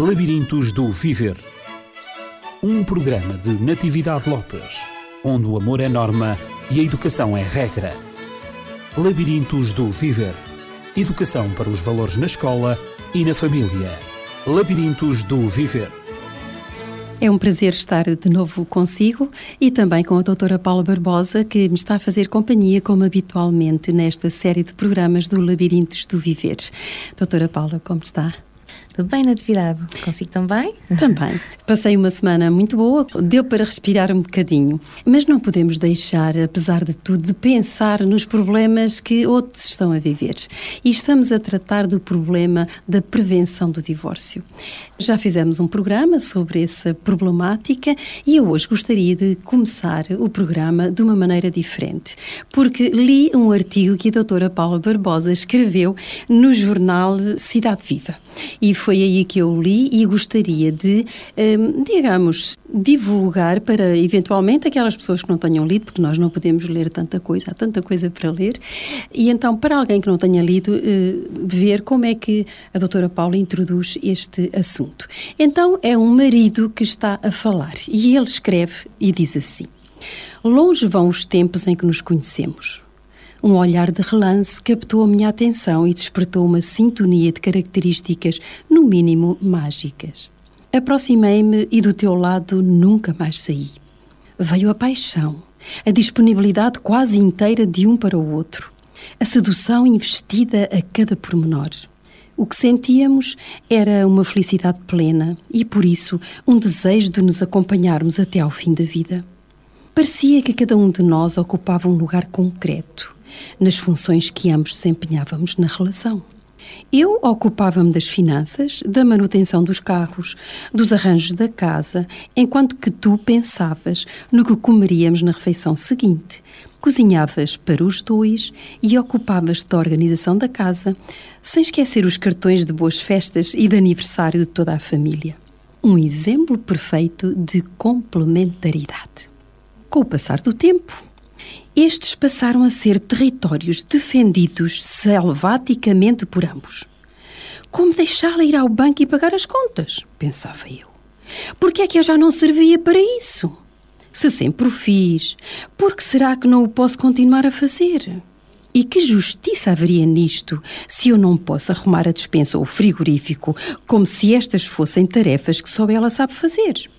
Labirintos do Viver. Um programa de Natividade Lopes, onde o amor é norma e a educação é regra. Labirintos do Viver. Educação para os valores na escola e na família. Labirintos do Viver. É um prazer estar de novo consigo e também com a doutora Paula Barbosa, que me está a fazer companhia, como habitualmente, nesta série de programas do Labirintos do Viver. Doutora Paula, como está? Tudo bem, Natividade? Consigo também? Também. Passei uma semana muito boa, deu para respirar um bocadinho. Mas não podemos deixar, apesar de tudo, de pensar nos problemas que outros estão a viver. E estamos a tratar do problema da prevenção do divórcio. Já fizemos um programa sobre essa problemática e eu hoje gostaria de começar o programa de uma maneira diferente, porque li um artigo que a doutora Paula Barbosa escreveu no jornal Cidade Viva. E foi aí que eu li e gostaria de, um, digamos, divulgar para eventualmente aquelas pessoas que não tenham lido, porque nós não podemos ler tanta coisa, há tanta coisa para ler, e então para alguém que não tenha lido, uh, ver como é que a doutora Paula introduz este assunto. Então é um marido que está a falar e ele escreve e diz assim: Longe vão os tempos em que nos conhecemos. Um olhar de relance captou a minha atenção e despertou uma sintonia de características, no mínimo, mágicas. Aproximei-me e do teu lado nunca mais saí. Veio a paixão, a disponibilidade quase inteira de um para o outro, a sedução investida a cada pormenor. O que sentíamos era uma felicidade plena e, por isso, um desejo de nos acompanharmos até ao fim da vida. Parecia que cada um de nós ocupava um lugar concreto nas funções que ambos desempenhávamos na relação. Eu ocupava-me das finanças, da manutenção dos carros, dos arranjos da casa, enquanto que tu pensavas no que comeríamos na refeição seguinte. Cozinhavas para os dois e ocupavas-te da organização da casa, sem esquecer os cartões de boas festas e de aniversário de toda a família. Um exemplo perfeito de complementaridade. Com o passar do tempo, estes passaram a ser territórios defendidos selvaticamente por ambos. Como deixá-la ir ao banco e pagar as contas? Pensava eu. Por que é que eu já não servia para isso? Se sempre o fiz, por que será que não o posso continuar a fazer? E que justiça haveria nisto se eu não posso arrumar a despensa ou o frigorífico como se estas fossem tarefas que só ela sabe fazer?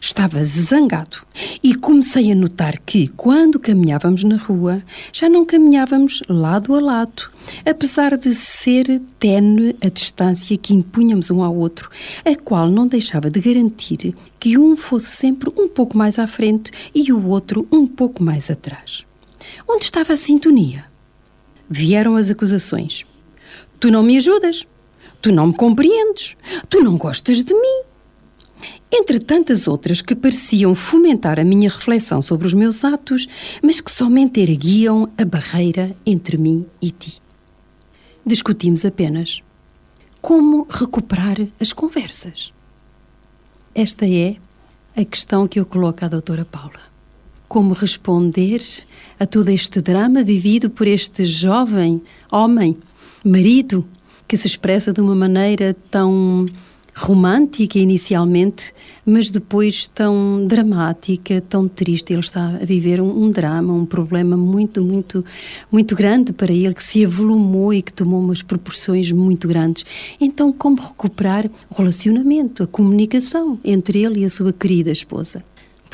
Estava zangado e comecei a notar que, quando caminhávamos na rua, já não caminhávamos lado a lado, apesar de ser tenue a distância que impunhamos um ao outro, a qual não deixava de garantir que um fosse sempre um pouco mais à frente e o outro um pouco mais atrás. Onde estava a sintonia? Vieram as acusações. Tu não me ajudas. Tu não me compreendes. Tu não gostas de mim entre tantas outras que pareciam fomentar a minha reflexão sobre os meus atos, mas que somente erguiam a barreira entre mim e ti. Discutimos apenas como recuperar as conversas. Esta é a questão que eu coloco à doutora Paula. Como responder a todo este drama vivido por este jovem homem, marido, que se expressa de uma maneira tão romântica inicialmente, mas depois tão dramática, tão triste. Ele está a viver um, um, drama, um problema muito, muito, muito grande para ele, que se avolumou e que tomou umas proporções muito grandes. Então, como recuperar o relacionamento, a comunicação entre ele e a sua querida esposa?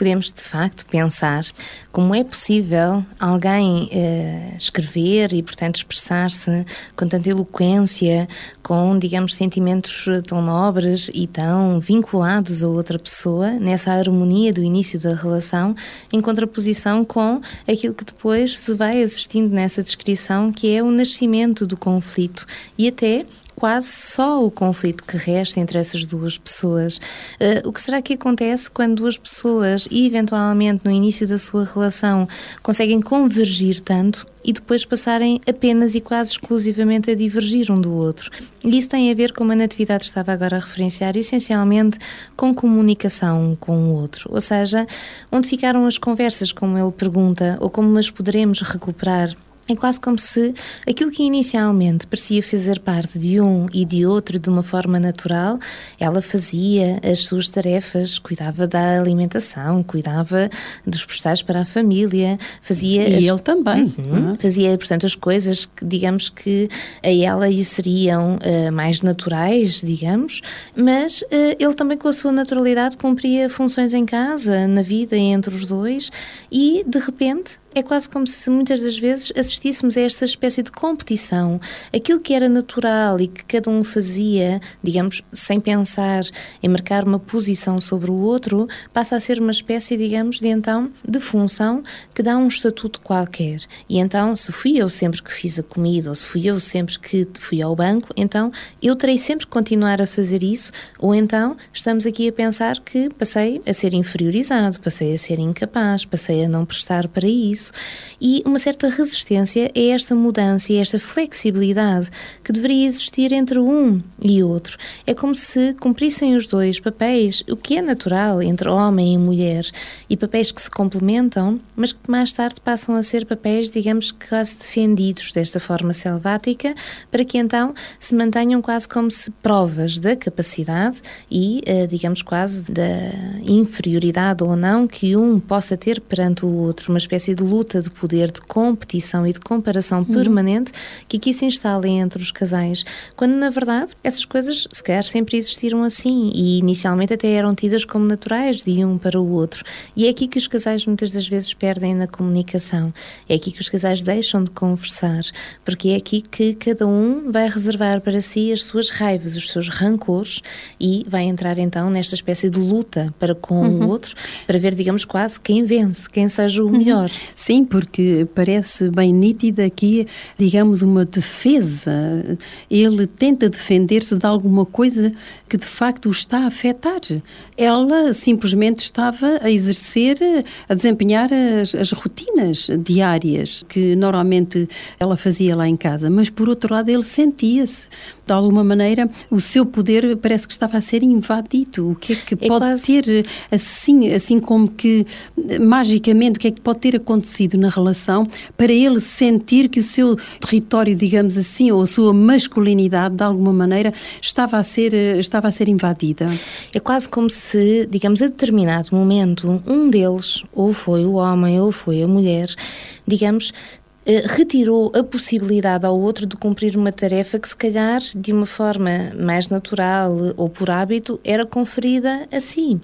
Podemos de facto pensar como é possível alguém uh, escrever e, portanto, expressar-se com tanta eloquência, com, digamos, sentimentos tão nobres e tão vinculados a outra pessoa, nessa harmonia do início da relação, em contraposição com aquilo que depois se vai assistindo nessa descrição, que é o nascimento do conflito e até quase só o conflito que resta entre essas duas pessoas. Uh, o que será que acontece quando duas pessoas, eventualmente no início da sua relação, conseguem convergir tanto e depois passarem apenas e quase exclusivamente a divergir um do outro. E isso tem a ver, como a Natividade estava agora a referenciar, essencialmente com comunicação com o outro. Ou seja, onde ficaram as conversas, como ele pergunta, ou como as poderemos recuperar é quase como se aquilo que inicialmente parecia fazer parte de um e de outro de uma forma natural, ela fazia as suas tarefas, cuidava da alimentação, cuidava dos postais para a família, fazia. E as... ele também. Uhum. Fazia, portanto, as coisas que, digamos que a ela lhe seriam uh, mais naturais, digamos, mas uh, ele também, com a sua naturalidade, cumpria funções em casa, na vida entre os dois e, de repente, é quase como se muitas das vezes assistíssemos a esta espécie de competição. Aquilo que era natural e que cada um fazia, digamos, sem pensar em marcar uma posição sobre o outro, passa a ser uma espécie, digamos, de então de função que dá um estatuto qualquer. E então, se fui eu sempre que fiz a comida ou se fui eu sempre que fui ao banco, então eu terei sempre que continuar a fazer isso, ou então estamos aqui a pensar que passei a ser inferiorizado, passei a ser incapaz, passei a não prestar para isso isso e uma certa resistência a esta mudança e esta flexibilidade que deveria existir entre um e outro. É como se cumprissem os dois papéis, o que é natural entre homem e mulher, e papéis que se complementam, mas que mais tarde passam a ser papéis, digamos, quase defendidos desta forma selvática, para que então se mantenham quase como se provas da capacidade e, eh, digamos, quase da inferioridade ou não que um possa ter perante o outro, uma espécie de luta de poder, de competição e de comparação uhum. permanente que aqui se instala entre os casais, quando na verdade essas coisas se calhar sempre existiram assim e inicialmente até eram tidas como naturais de um para o outro. E é aqui que os casais muitas das vezes perdem na comunicação, é aqui que os casais deixam de conversar, porque é aqui que cada um vai reservar para si as suas raivas, os seus rancores e vai entrar então nesta espécie de luta para com uhum. o outro, para ver, digamos, quase quem vence, quem seja o uhum. Sim, porque parece bem nítida aqui, digamos, uma defesa. Ele tenta defender-se de alguma coisa que de facto o está a afetar. Ela simplesmente estava a exercer, a desempenhar as, as rotinas diárias que normalmente ela fazia lá em casa, mas por outro lado ele sentia-se de alguma maneira, o seu poder parece que estava a ser invadido. O que é que é pode quase... ter, assim, assim como que, magicamente, o que é que pode ter acontecido na relação para ele sentir que o seu território, digamos assim, ou a sua masculinidade, de alguma maneira, estava a ser, estava a ser invadida? É quase como se, digamos, a determinado momento, um deles, ou foi o homem ou foi a mulher, digamos, retirou a possibilidade ao outro de cumprir uma tarefa que, se calhar, de uma forma mais natural ou por hábito, era conferida a si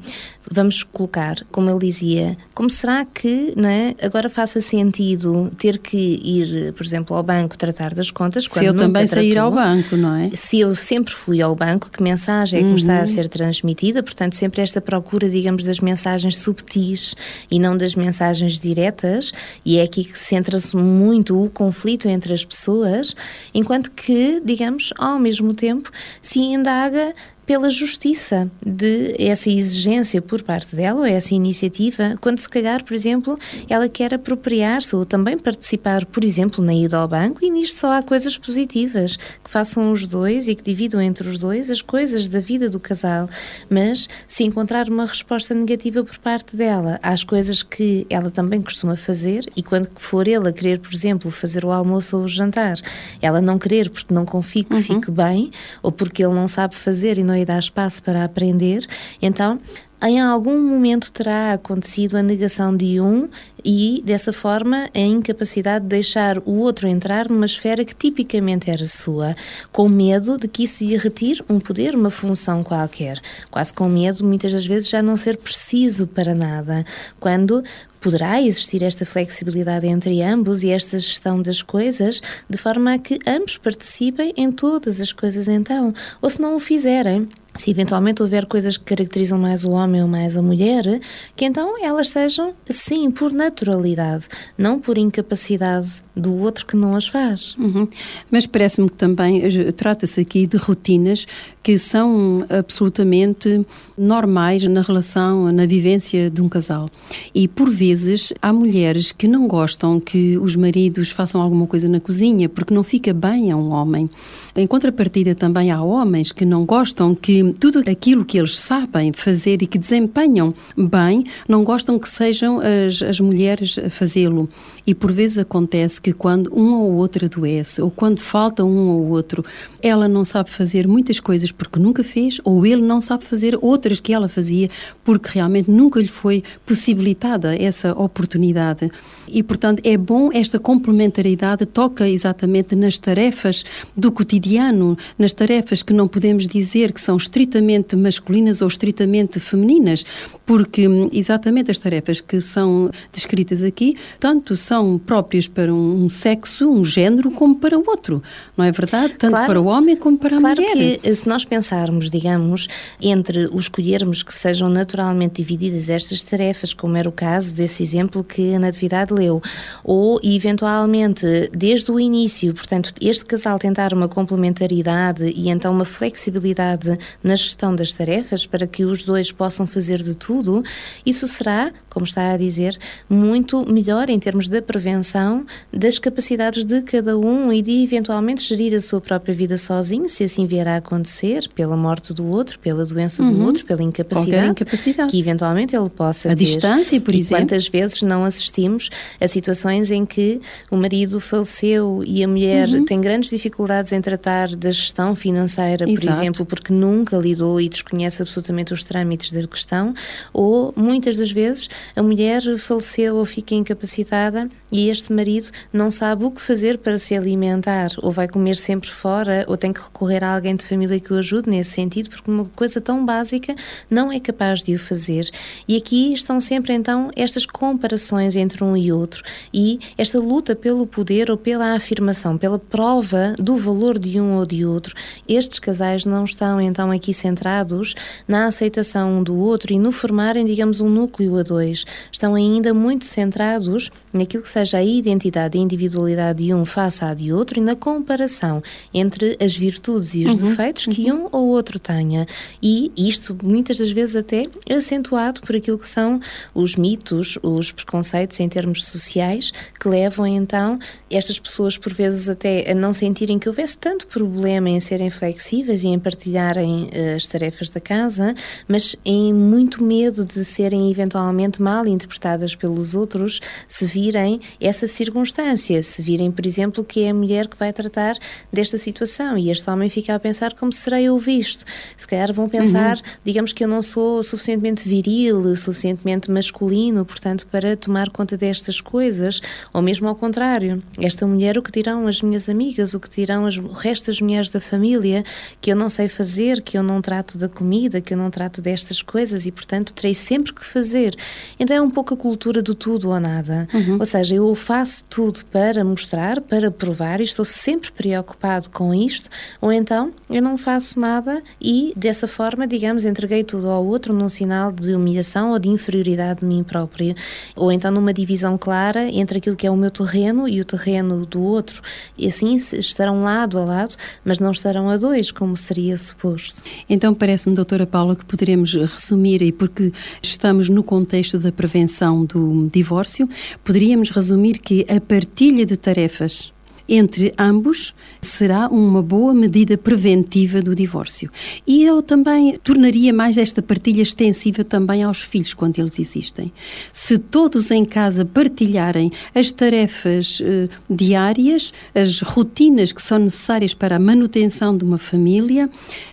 vamos colocar, como ele dizia, como será que não é, agora faça sentido ter que ir, por exemplo, ao banco tratar das contas? Se eu também tratou, sair ao banco, não é? Se eu sempre fui ao banco, que mensagem é que uhum. me está a uhum. ser transmitida? Portanto, sempre esta procura, digamos, das mensagens subtis e não das mensagens diretas, e é aqui que se centra-se muito o conflito entre as pessoas, enquanto que, digamos, ao mesmo tempo, se indaga pela justiça de essa exigência por parte dela, ou essa iniciativa, quando se calhar, por exemplo, ela quer apropriar-se ou também participar, por exemplo, na ida ao banco, e nisto só há coisas positivas, que façam os dois e que dividam entre os dois as coisas da vida do casal. Mas se encontrar uma resposta negativa por parte dela às coisas que ela também costuma fazer, e quando for ele a querer, por exemplo, fazer o almoço ou o jantar, ela não querer porque não confia que uhum. fique bem, ou porque ele não sabe fazer e não e dá espaço para aprender, então em algum momento terá acontecido a negação de um e, dessa forma, a incapacidade de deixar o outro entrar numa esfera que tipicamente era sua, com medo de que isso lhe retire um poder, uma função qualquer. Quase com medo, muitas das vezes, já não ser preciso para nada. Quando poderá existir esta flexibilidade entre ambos e esta gestão das coisas, de forma a que ambos participem em todas as coisas então. Ou se não o fizerem, se eventualmente houver coisas que caracterizam mais o homem ou mais a mulher, que então elas sejam assim, por naturalidade, não por incapacidade do outro que não as faz. Uhum. Mas parece-me que também eh, trata-se aqui de rotinas que são absolutamente normais na relação, na vivência de um casal. E por vezes há mulheres que não gostam que os maridos façam alguma coisa na cozinha porque não fica bem a um homem. Em contrapartida, também há homens que não gostam que tudo aquilo que eles sabem fazer e que desempenham bem, não gostam que sejam as, as mulheres a fazê-lo. E por vezes acontece que quando um ou outro adoece, ou quando falta um ou outro, ela não sabe fazer muitas coisas porque nunca fez, ou ele não sabe fazer outras que ela fazia porque realmente nunca lhe foi possibilitada essa oportunidade. E, portanto, é bom esta complementaridade, toca exatamente nas tarefas do cotidiano, nas tarefas que não podemos dizer que são estritamente masculinas ou estritamente femininas, porque hum, exatamente as tarefas que são descritas aqui, tanto são próprias para um sexo, um género, como para o outro, não é verdade? Tanto claro, para o homem como para a claro mulher. Claro que se nós pensarmos, digamos, entre os escolhermos que sejam naturalmente divididas estas tarefas, como era o caso desse exemplo que a Natividade leu, ou eventualmente desde o início, portanto, este casal tentar uma complementaridade e então uma flexibilidade na gestão das tarefas para que os dois possam fazer de tudo, isso será, como está a dizer, muito melhor em termos da prevenção das capacidades de cada um e de eventualmente gerir a sua própria vida sozinho, se assim vier a acontecer, pela morte do outro, pela doença uhum. do outro, pela incapacidade, incapacidade, que eventualmente ele possa a ter. A distância, por e exemplo. Quantas vezes não assistimos a situações em que o marido faleceu e a mulher uhum. tem grandes dificuldades em tratar da gestão financeira, Exato. por exemplo, porque nunca lidou e desconhece absolutamente os trâmites da questão, ou muitas das vezes a mulher faleceu ou fica incapacitada e este marido não sabe o que fazer para se alimentar, ou vai comer sempre fora, ou tem que recorrer a alguém de família que o ajude nesse sentido, porque uma coisa tão básica não é capaz de o fazer. E aqui estão sempre então estas comparações entre um e outro e esta luta pelo poder ou pela afirmação, pela prova do valor de um ou de outro. Estes casais não estão então aqui centrados na aceitação do outro e no formarem, digamos, um núcleo a dois. Estão ainda muito centrados naquilo que seja a identidade e individualidade de um face à de outro e na comparação entre as virtudes e os uhum, defeitos que uhum. um ou outro tenha. E isto, muitas das vezes, até acentuado por aquilo que são os mitos, os preconceitos em termos sociais, que levam então estas pessoas, por vezes, até a não sentirem que houvesse tanto problema em serem flexíveis e em partilharem uh, as tarefas da casa, mas em muito medo de serem eventualmente mal interpretadas pelos outros se virem essa circunstância, se virem, por exemplo, que é a mulher que vai tratar desta situação e este homem fica a pensar como serei eu visto. Se calhar vão pensar, uhum. digamos que eu não sou suficientemente viril, suficientemente masculino, portanto, para tomar conta destas coisas, ou mesmo ao contrário. Esta mulher, o que dirão as minhas amigas, o que dirão as, o resto das mulheres da família, que eu não sei fazer, que eu não trato da comida, que eu não trato destas coisas e, portanto, terei sempre que fazer. Então é um pouco a cultura do tudo ou nada. Uhum. Ou seja, eu faço tudo para mostrar, para provar e estou sempre preocupado com isto, ou então eu não faço nada e dessa forma, digamos, entreguei tudo ao outro num sinal de humilhação ou de inferioridade de mim próprio, ou então numa divisão clara entre aquilo que é o meu terreno e o terreno do outro. E assim estarão lado a lado, mas não estarão a dois, como seria suposto. Então parece-me, doutora Paula, que poderemos resumir, e porque estamos no contexto da prevenção do divórcio, poderíamos resumir que a partilha de tarefas entre ambos será uma boa medida preventiva do divórcio. E eu também tornaria mais esta partilha extensiva também aos filhos, quando eles existem. Se todos em casa partilharem as tarefas eh, diárias, as rotinas que são necessárias para a manutenção de uma família,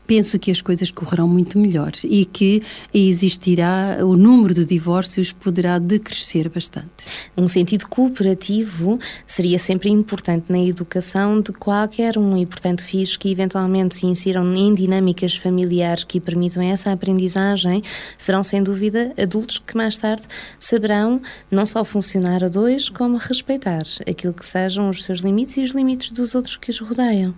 penso que as coisas correrão muito melhor e que existirá, o número de divórcios poderá decrescer bastante. Um sentido cooperativo seria sempre importante na educação de qualquer um e, portanto, fiz que eventualmente se insiram em dinâmicas familiares que permitam essa aprendizagem, serão sem dúvida adultos que mais tarde saberão não só funcionar a dois, como respeitar aquilo que sejam os seus limites e os limites dos outros que os rodeiam.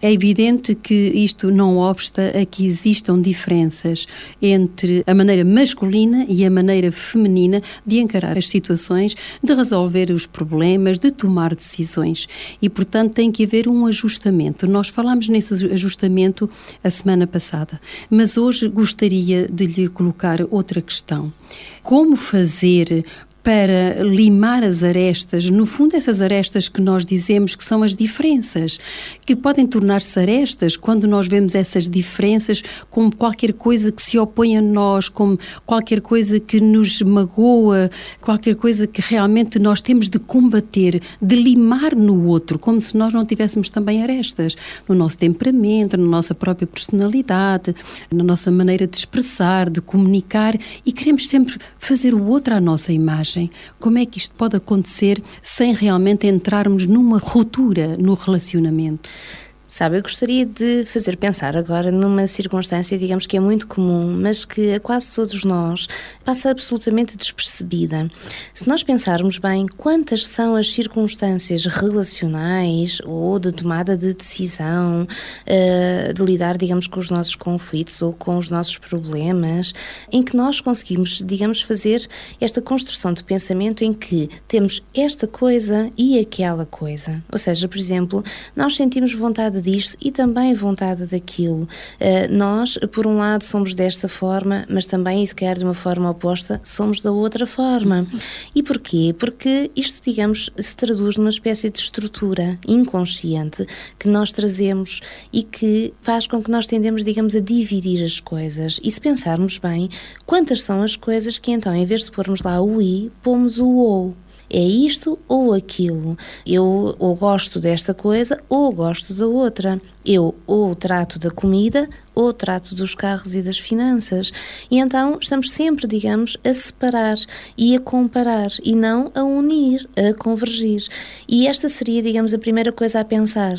É evidente que isto não obsta a que existam diferenças entre a maneira masculina e a maneira feminina de encarar as situações, de resolver os problemas, de tomar decisões. E, portanto, tem que haver um ajustamento. Nós falámos nesse ajustamento a semana passada, mas hoje gostaria de lhe colocar outra questão. Como fazer para limar as arestas, no fundo, essas arestas que nós dizemos que são as diferenças, que podem tornar-se arestas quando nós vemos essas diferenças como qualquer coisa que se opõe a nós, como qualquer coisa que nos magoa, qualquer coisa que realmente nós temos de combater, de limar no outro, como se nós não tivéssemos também arestas, no nosso temperamento, na nossa própria personalidade, na nossa maneira de expressar, de comunicar e queremos sempre fazer o outro à nossa imagem. Como é que isto pode acontecer sem realmente entrarmos numa ruptura no relacionamento? Sabe, eu gostaria de fazer pensar agora numa circunstância, digamos que é muito comum, mas que a quase todos nós passa absolutamente despercebida. Se nós pensarmos bem quantas são as circunstâncias relacionais ou de tomada de decisão, eh, de lidar, digamos, com os nossos conflitos ou com os nossos problemas, em que nós conseguimos, digamos, fazer esta construção de pensamento em que temos esta coisa e aquela coisa. Ou seja, por exemplo, nós sentimos vontade disto e também vontade daquilo. Uh, nós, por um lado, somos desta forma, mas também, se quer de uma forma oposta, somos da outra forma. E porquê? Porque isto, digamos, se traduz numa espécie de estrutura inconsciente que nós trazemos e que faz com que nós tendemos, digamos, a dividir as coisas. E se pensarmos bem, quantas são as coisas que então, em vez de pormos lá o i, pomos o ou é isto ou aquilo. Eu ou gosto desta coisa ou gosto da outra. Eu ou trato da comida ou trato dos carros e das finanças. E então estamos sempre, digamos, a separar e a comparar e não a unir, a convergir. E esta seria, digamos, a primeira coisa a pensar.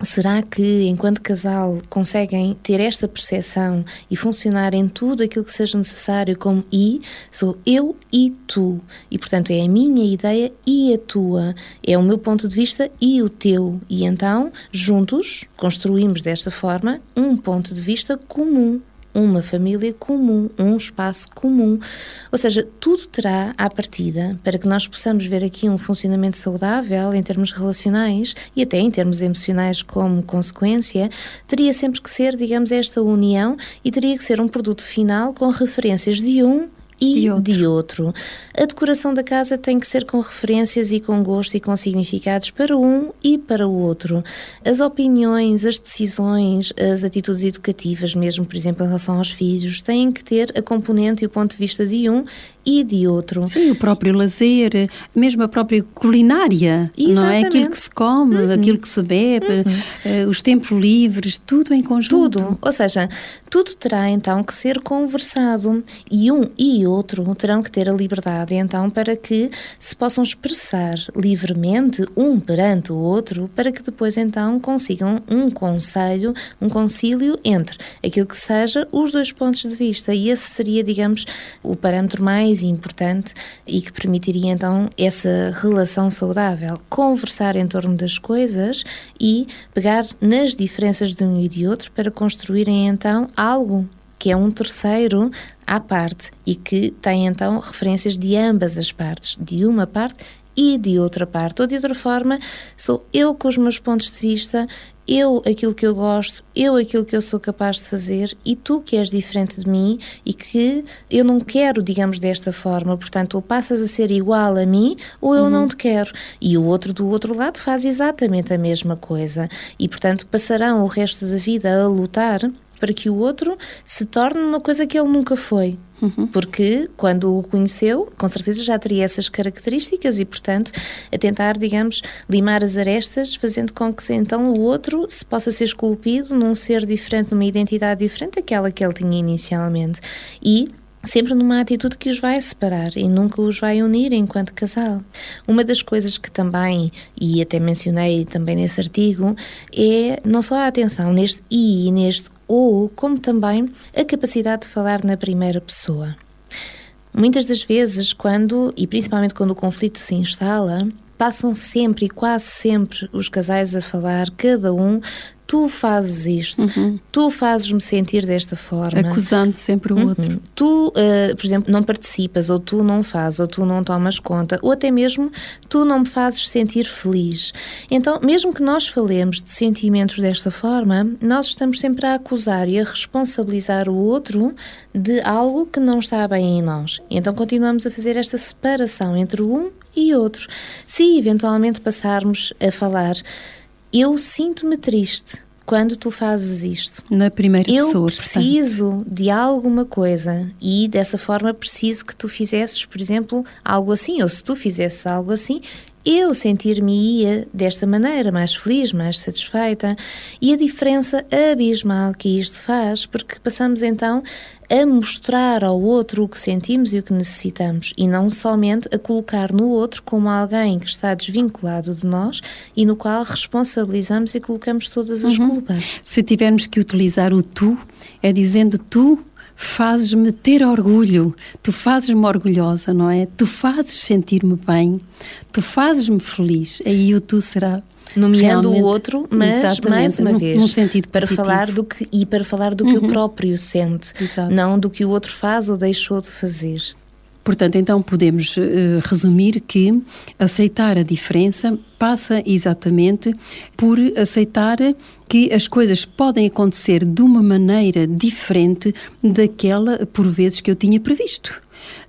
Será que, enquanto casal, conseguem ter esta percepção e funcionar em tudo aquilo que seja necessário como e? Sou eu e tu. E, portanto, é a minha ideia e a tua. É o meu ponto de vista e o teu. E então, juntos, construímos desta forma um ponto de vista comum uma família comum, um espaço comum. Ou seja, tudo terá à partida para que nós possamos ver aqui um funcionamento saudável em termos relacionais e até em termos emocionais como consequência, teria sempre que ser, digamos, esta união e teria que ser um produto final com referências de um e de outro. de outro. A decoração da casa tem que ser com referências e com gosto e com significados para um e para o outro. As opiniões, as decisões, as atitudes educativas, mesmo, por exemplo, em relação aos filhos, têm que ter a componente e o ponto de vista de um e de outro. Sim, o próprio lazer, mesmo a própria culinária, Exatamente. não é? Aquilo que se come, uhum. aquilo que se bebe, uhum. uh, os tempos livres, tudo em conjunto. Tudo, ou seja, tudo terá então que ser conversado e um e outro terão que ter a liberdade então para que se possam expressar livremente um perante o outro, para que depois então consigam um conselho, um concílio entre aquilo que seja os dois pontos de vista e esse seria, digamos, o parâmetro mais mais importante e que permitiria então essa relação saudável. Conversar em torno das coisas e pegar nas diferenças de um e de outro para construírem então algo que é um terceiro à parte e que tem então referências de ambas as partes, de uma parte e de outra parte. Ou de outra forma, sou eu com os meus pontos de vista eu aquilo que eu gosto, eu aquilo que eu sou capaz de fazer e tu que és diferente de mim e que eu não quero, digamos, desta forma. Portanto, ou passas a ser igual a mim ou eu uhum. não te quero. E o outro do outro lado faz exatamente a mesma coisa. E, portanto, passarão o resto da vida a lutar para que o outro se torne uma coisa que ele nunca foi. Uhum. Porque quando o conheceu, com certeza já teria essas características e, portanto, a tentar, digamos, limar as arestas, fazendo com que então o outro se possa ser esculpido num ser diferente, numa identidade diferente daquela que ele tinha inicialmente. E sempre numa atitude que os vai separar e nunca os vai unir enquanto casal. Uma das coisas que também, e até mencionei também nesse artigo, é não só a atenção neste e neste ou, como também a capacidade de falar na primeira pessoa. Muitas das vezes, quando, e principalmente quando o conflito se instala, passam sempre e quase sempre os casais a falar, cada um tu fazes isto, uhum. tu fazes-me sentir desta forma. Acusando sempre o uhum. outro. Tu, uh, por exemplo, não participas, ou tu não fazes, ou tu não tomas conta, ou até mesmo tu não me fazes sentir feliz. Então, mesmo que nós falemos de sentimentos desta forma, nós estamos sempre a acusar e a responsabilizar o outro de algo que não está bem em nós. Então, continuamos a fazer esta separação entre um e outro. Se eventualmente passarmos a falar eu sinto-me triste quando tu fazes isto. Na primeira eu pessoa. Eu preciso portanto. de alguma coisa e dessa forma preciso que tu fizesses, por exemplo, algo assim, ou se tu fizesses algo assim, eu sentir-me-ia desta maneira, mais feliz, mais satisfeita. E a diferença abismal que isto faz, porque passamos então a mostrar ao outro o que sentimos e o que necessitamos e não somente a colocar no outro como alguém que está desvinculado de nós e no qual responsabilizamos e colocamos todas as uhum. culpas. Se tivermos que utilizar o tu, é dizendo tu fazes-me ter orgulho, tu fazes-me orgulhosa, não é? Tu fazes sentir-me bem, tu fazes-me feliz. Aí o tu será nomeando o outro, mas mais uma vez num sentido para falar do que e para falar do que uhum. o próprio sente, Exato. não do que o outro faz ou deixou de fazer. Portanto, então podemos uh, resumir que aceitar a diferença passa exatamente por aceitar que as coisas podem acontecer de uma maneira diferente daquela, por vezes, que eu tinha previsto.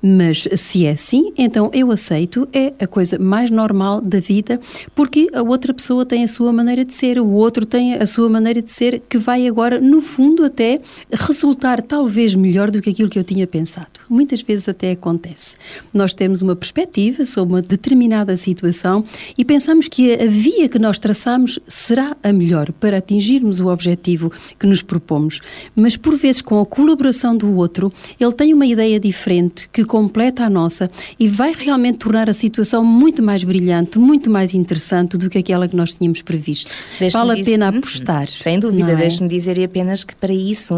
Mas se é assim, então eu aceito, é a coisa mais normal da vida, porque a outra pessoa tem a sua maneira de ser, o outro tem a sua maneira de ser, que vai agora, no fundo, até resultar talvez melhor do que aquilo que eu tinha pensado. Muitas vezes até acontece. Nós temos uma perspectiva sobre uma determinada situação e pensamos que a via que nós traçamos será a melhor para atingirmos o objetivo que nos propomos. Mas por vezes, com a colaboração do outro, ele tem uma ideia diferente que completa a nossa e vai realmente tornar a situação muito mais brilhante, muito mais interessante do que aquela que nós tínhamos previsto. Vale a pena hum, apostar. Sem dúvida, é? deixe-me dizer apenas que para isso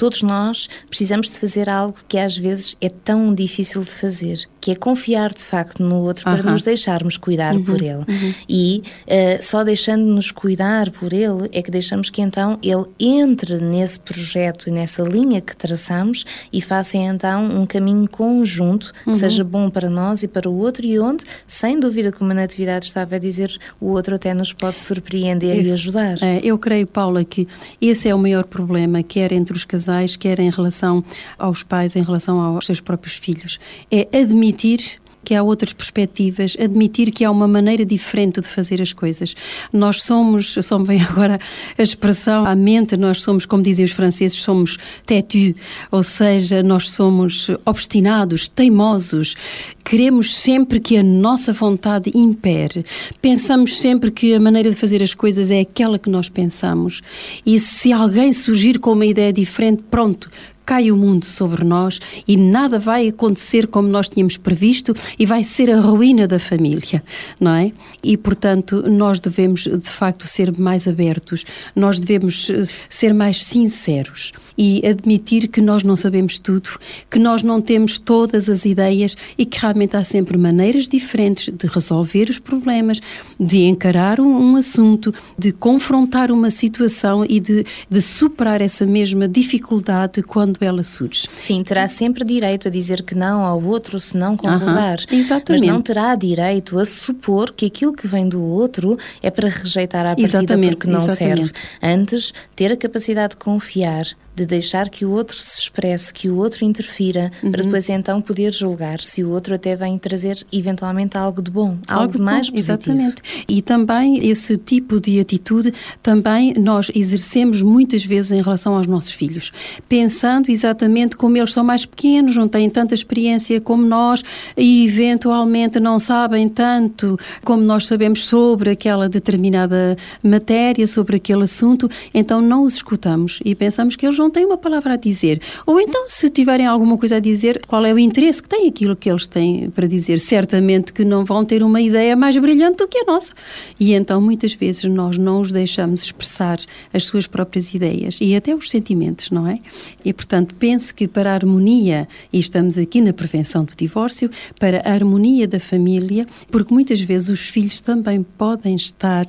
Todos nós precisamos de fazer algo que às vezes é tão difícil de fazer, que é confiar de facto no outro para uh -huh. nos deixarmos cuidar uhum, por ele. Uhum. E uh, só deixando-nos cuidar por ele é que deixamos que então ele entre nesse projeto e nessa linha que traçamos e faça então um caminho conjunto que uhum. seja bom para nós e para o outro e onde, sem dúvida, como a Natividade estava a dizer, o outro até nos pode surpreender eu, e ajudar. É, eu creio, Paula, que esse é o maior problema, quer entre os casais casais, quer em relação aos pais, em relação aos seus próprios filhos. É admitir que há outras perspectivas, admitir que há uma maneira diferente de fazer as coisas. Nós somos, só me vem agora a expressão à mente, nós somos, como dizem os franceses, somos têtu, ou seja, nós somos obstinados, teimosos, queremos sempre que a nossa vontade impere, pensamos sempre que a maneira de fazer as coisas é aquela que nós pensamos. E se alguém surgir com uma ideia diferente, pronto, cai o mundo sobre nós e nada vai acontecer como nós tínhamos previsto e vai ser a ruína da família, não é? E, portanto, nós devemos, de facto, ser mais abertos, nós devemos eh, ser mais sinceros e admitir que nós não sabemos tudo, que nós não temos todas as ideias e que realmente há sempre maneiras diferentes de resolver os problemas, de encarar um, um assunto, de confrontar uma situação e de, de superar essa mesma dificuldade quando ela surge. Sim, terá sempre direito a dizer que não ao outro se não concordar. Uhum, exatamente. Mas não terá direito a supor que aquilo que vem do outro é para rejeitar a partida exatamente, porque não exatamente. serve. Antes, ter a capacidade de confiar de deixar que o outro se expresse, que o outro interfira, uhum. para depois então poder julgar se o outro até vem trazer eventualmente algo de bom, algo, algo de mais bom, positivo. Exatamente. E também esse tipo de atitude também nós exercemos muitas vezes em relação aos nossos filhos, pensando exatamente como eles são mais pequenos, não têm tanta experiência como nós e eventualmente não sabem tanto como nós sabemos sobre aquela determinada matéria, sobre aquele assunto, então não os escutamos e pensamos que eles não não têm uma palavra a dizer. Ou então, se tiverem alguma coisa a dizer, qual é o interesse que tem aquilo que eles têm para dizer? Certamente que não vão ter uma ideia mais brilhante do que a nossa. E então, muitas vezes, nós não os deixamos expressar as suas próprias ideias e até os sentimentos, não é? E, portanto, penso que para a harmonia, e estamos aqui na prevenção do divórcio, para a harmonia da família, porque muitas vezes os filhos também podem estar,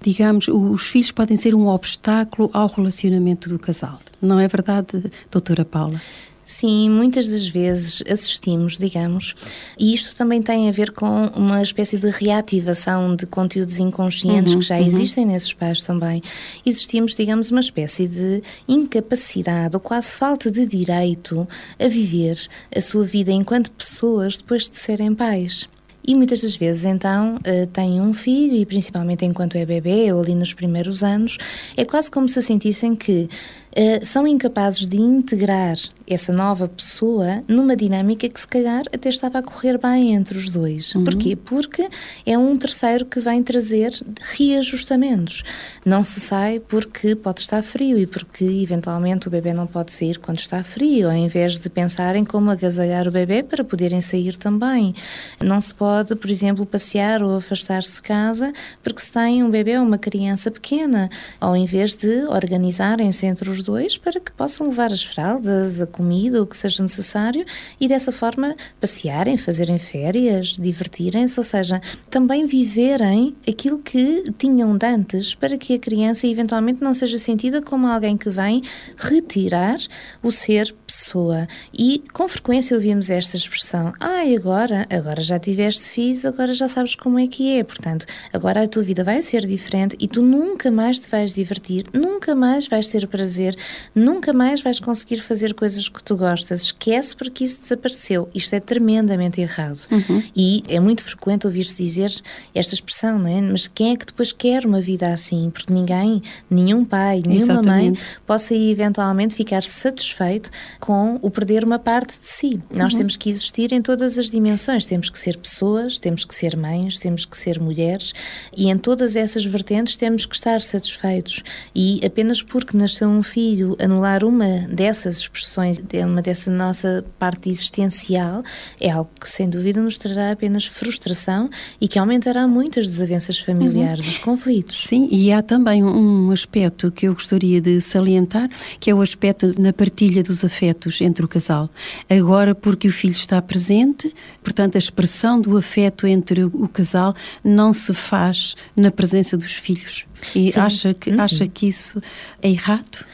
digamos, os filhos podem ser um obstáculo ao relacionamento do casal. Não é verdade, doutora Paula? Sim, muitas das vezes assistimos, digamos, e isto também tem a ver com uma espécie de reativação de conteúdos inconscientes uhum, que já uhum. existem nesses pais também. Existimos, digamos, uma espécie de incapacidade ou quase falta de direito a viver a sua vida enquanto pessoas depois de serem pais. E muitas das vezes, então, eh, têm um filho, e principalmente enquanto é bebê ou ali nos primeiros anos, é quase como se sentissem que uh, são incapazes de integrar essa nova pessoa numa dinâmica que se calhar até estava a correr bem entre os dois. Uhum. Porquê? Porque é um terceiro que vem trazer reajustamentos. Não se sai porque pode estar frio e porque eventualmente o bebê não pode sair quando está frio, ao invés de pensarem como agasalhar o bebê para poderem sair também. Não se pode, por exemplo, passear ou afastar-se de casa porque se tem um bebê ou uma criança pequena, ao invés de organizarem-se entre os dois para que possam levar as fraldas, a comida, o que seja necessário e dessa forma passearem, fazerem férias, divertirem-se, ou seja, também viverem aquilo que tinham de antes para que a criança eventualmente não seja sentida como alguém que vem retirar o ser pessoa. E com frequência ouvimos esta expressão: ah, agora, agora já tiveste filhos, agora já sabes como é que é. Portanto, agora a tua vida vai ser diferente e tu nunca mais te vais divertir, nunca mais vais ter prazer nunca mais vais conseguir fazer coisas que tu gostas. Esquece porque isso desapareceu. Isto é tremendamente errado. Uhum. E é muito frequente ouvir-se dizer esta expressão, não é? Mas quem é que depois quer uma vida assim? Porque ninguém, nenhum pai, nenhuma Exatamente. mãe, possa eventualmente ficar satisfeito com o perder uma parte de si. Uhum. Nós temos que existir em todas as dimensões. Temos que ser pessoas, temos que ser mães, temos que ser mulheres e em todas essas vertentes temos que estar satisfeitos. E apenas porque nasceu um filho filho anular uma dessas expressões, uma dessa nossa parte existencial, é algo que sem dúvida nos trará apenas frustração e que aumentará muito as desavenças familiares, uhum. os conflitos. Sim, e há também um aspecto que eu gostaria de salientar, que é o aspecto na partilha dos afetos entre o casal. Agora, porque o filho está presente, portanto, a expressão do afeto entre o casal não se faz na presença dos filhos. E Sim. acha que, uhum. acha que isso é errado?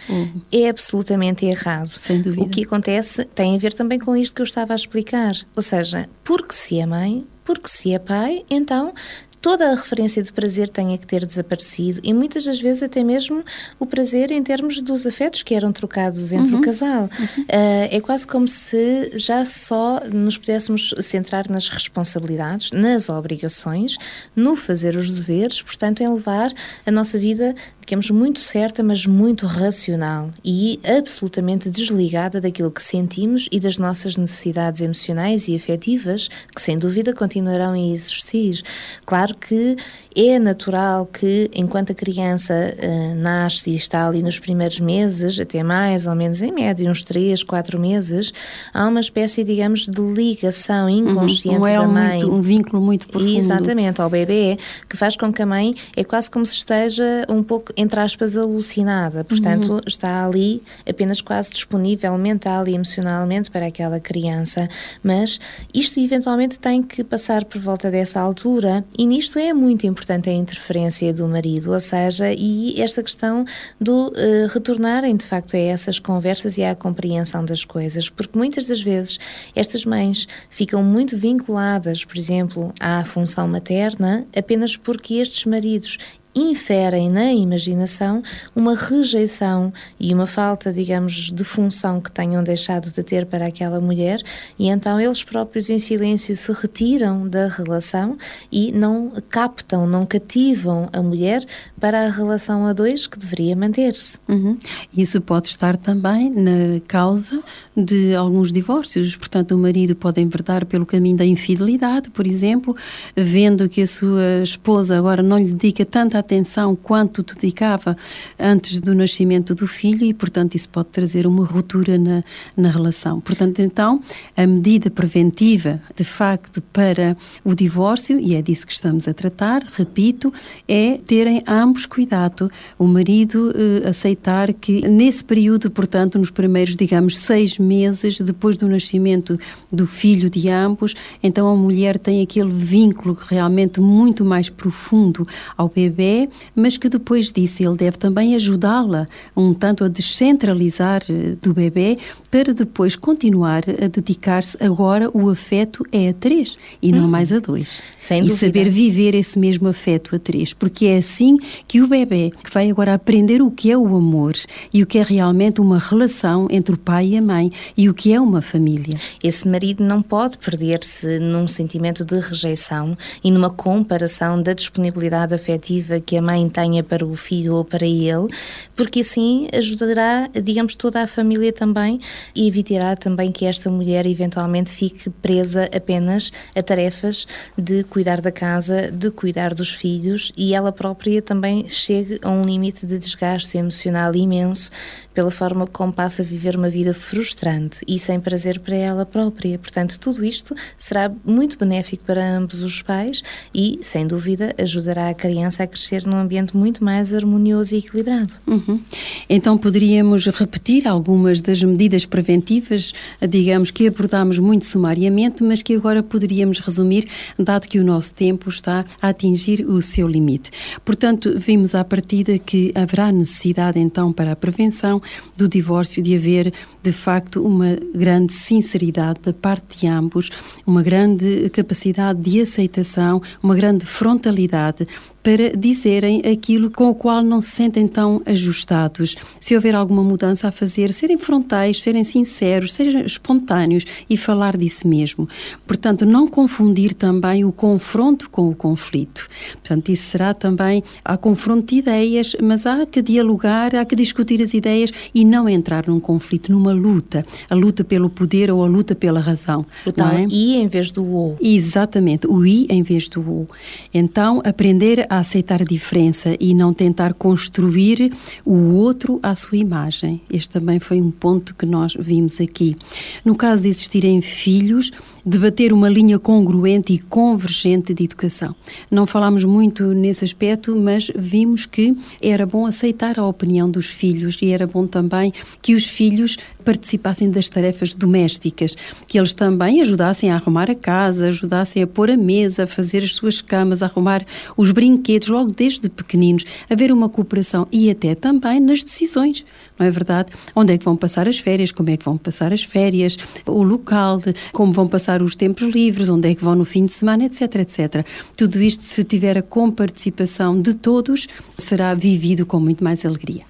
É absolutamente errado. Sem dúvida. O que acontece tem a ver também com isto que eu estava a explicar. Ou seja, porque se é mãe, porque se é pai, então toda a referência de prazer tenha que ter desaparecido e muitas das vezes até mesmo o prazer em termos dos afetos que eram trocados entre uhum. o casal. Uhum. Uh, é quase como se já só nos pudéssemos centrar nas responsabilidades, nas obrigações, no fazer os deveres, portanto, em levar a nossa vida digamos, muito certa, mas muito racional e absolutamente desligada daquilo que sentimos e das nossas necessidades emocionais e afetivas, que sem dúvida continuarão a existir. Claro que é natural que, enquanto a criança uh, nasce e está ali nos primeiros meses, até mais ou menos em média, uns 3, 4 meses, há uma espécie, digamos, de ligação uhum. inconsciente uhum, um da mãe. Muito, um vínculo muito profundo. Exatamente, ao bebê, que faz com que a mãe é quase como se esteja um pouco entre aspas, alucinada. Portanto, uhum. está ali apenas quase disponível mental e emocionalmente para aquela criança. Mas isto eventualmente tem que passar por volta dessa altura e nisto é muito importante a interferência do marido, ou seja, e esta questão do uh, retornarem de facto a essas conversas e à compreensão das coisas, porque muitas das vezes estas mães ficam muito vinculadas, por exemplo, à função materna apenas porque estes maridos inferem na imaginação uma rejeição e uma falta, digamos, de função que tenham deixado de ter para aquela mulher, e então eles próprios em silêncio se retiram da relação e não captam, não cativam a mulher para a relação a dois que deveria manter-se. Uhum. Isso pode estar também na causa de alguns divórcios, portanto, o marido pode enverdar pelo caminho da infidelidade, por exemplo, vendo que a sua esposa agora não lhe dedica tanta atenção quanto dedicava antes do nascimento do filho e, portanto, isso pode trazer uma ruptura na, na relação. Portanto, então, a medida preventiva, de facto, para o divórcio, e é disso que estamos a tratar, repito, é terem ambos cuidado, o marido eh, aceitar que nesse período, portanto, nos primeiros, digamos, seis meses depois do nascimento do filho de ambos, então a mulher tem aquele vínculo realmente muito mais profundo ao bebê, mas que depois disso ele deve também ajudá-la um tanto a descentralizar eh, do bebê para depois continuar a dedicar-se agora o afeto é a três e não hum, mais a dois. Sem e dúvida. saber viver esse mesmo afeto a três, porque é assim que o bebê que vai agora aprender o que é o amor e o que é realmente uma relação entre o pai e a mãe e o que é uma família. Esse marido não pode perder-se num sentimento de rejeição e numa comparação da disponibilidade afetiva que a mãe tenha para o filho ou para ele, porque assim ajudará, digamos, toda a família também e evitará também que esta mulher eventualmente fique presa apenas a tarefas de cuidar da casa, de cuidar dos filhos e ela própria também chegue a um limite de desgaste emocional imenso pela forma como passa a viver uma vida frustrante e sem prazer para ela própria. Portanto, tudo isto será muito benéfico para ambos os pais e, sem dúvida, ajudará a criança a crescer num ambiente muito mais harmonioso e equilibrado. Uhum. Então, poderíamos repetir algumas das medidas preventivas, digamos, que abordámos muito sumariamente, mas que agora poderíamos resumir, dado que o nosso tempo está a atingir o seu limite. Portanto, vimos à partida que haverá necessidade, então, para a prevenção do divórcio de haver, de facto, uma grande sinceridade da parte de ambos, uma grande capacidade de aceitação, uma grande frontalidade para dizerem aquilo com o qual não se sentem tão ajustados. Se houver alguma mudança a fazer, serem frontais, serem sinceros, sejam espontâneos e falar disso mesmo. Portanto, não confundir também o confronto com o conflito. Portanto, isso será também há confronto de ideias, mas há que dialogar, há que discutir as ideias e não entrar num conflito, numa luta, a luta pelo poder ou a luta pela razão. O tal é? I em vez do O. Exatamente, o I em vez do O. Então, aprender a aceitar a diferença e não tentar construir o outro à sua imagem. Este também foi um ponto que nós vimos aqui. No caso de existirem filhos, debater uma linha congruente e convergente de educação. Não falámos muito nesse aspecto, mas vimos que era bom aceitar a opinião dos filhos e era bom também que os filhos participassem das tarefas domésticas, que eles também ajudassem a arrumar a casa, ajudassem a pôr a mesa, a fazer as suas camas, a arrumar os brinquedos, logo desde pequeninos, haver uma cooperação e até também nas decisões não é verdade? Onde é que vão passar as férias, como é que vão passar as férias, o local, de, como vão passar os tempos livres, onde é que vão no fim de semana, etc, etc. Tudo isto, se tiver a comparticipação de todos, será vivido com muito mais alegria.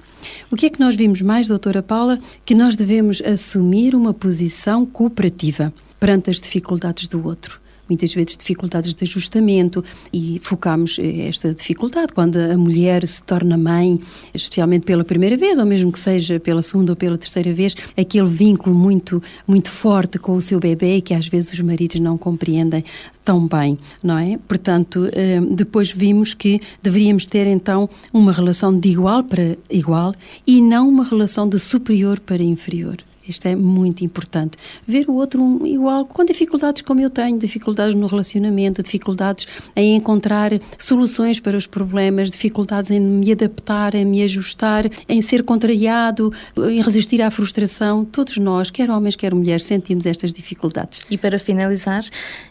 O que é que nós vimos mais, doutora Paula? Que nós devemos assumir uma posição cooperativa perante as dificuldades do outro muitas vezes dificuldades de ajustamento e focamos eh, esta dificuldade quando a mulher se torna mãe, especialmente pela primeira vez, ou mesmo que seja pela segunda ou pela terceira vez, aquele vínculo muito, muito forte com o seu bebê que às vezes os maridos não compreendem tão bem, não é? Portanto, eh, depois vimos que deveríamos ter então uma relação de igual para igual e não uma relação de superior para inferior. Isto é muito importante. Ver o outro igual, com dificuldades como eu tenho, dificuldades no relacionamento, dificuldades em encontrar soluções para os problemas, dificuldades em me adaptar, em me ajustar, em ser contrariado, em resistir à frustração. Todos nós, quer homens, quer mulheres, sentimos estas dificuldades. E para finalizar,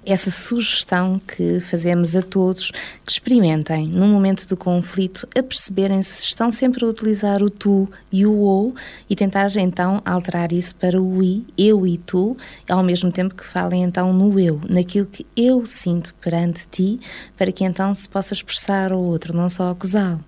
essa sugestão que fazemos a todos que experimentem, num momento de conflito, a perceberem se estão sempre a utilizar o tu e o ou e tentar então alterar isso para o i, eu e tu, ao mesmo tempo que falem então no eu, naquilo que eu sinto perante ti, para que então se possa expressar ao outro, não só acusá-lo.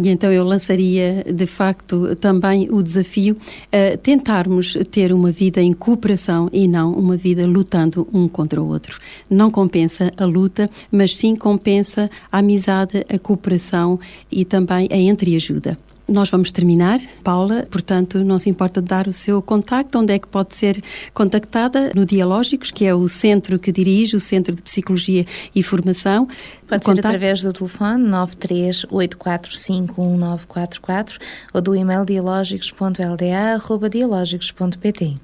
E então eu lançaria, de facto, também o desafio a tentarmos ter uma vida em cooperação e não uma vida lutando um contra o outro. Não compensa a luta, mas sim compensa a amizade, a cooperação e também a entreajuda. Nós vamos terminar, Paula, portanto, não se importa de dar o seu contacto, onde é que pode ser contactada? No Dialógicos, que é o centro que dirige, o Centro de Psicologia e Formação. Pode ser através do telefone 938451944 ou do e-mail dialógicos.lda.dialógicos.pt.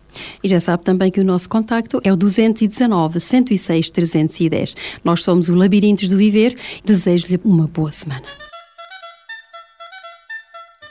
E já sabe também que o nosso contacto é o 219 106 310. Nós somos o Labirintos do Viver. Desejo-lhe uma boa semana.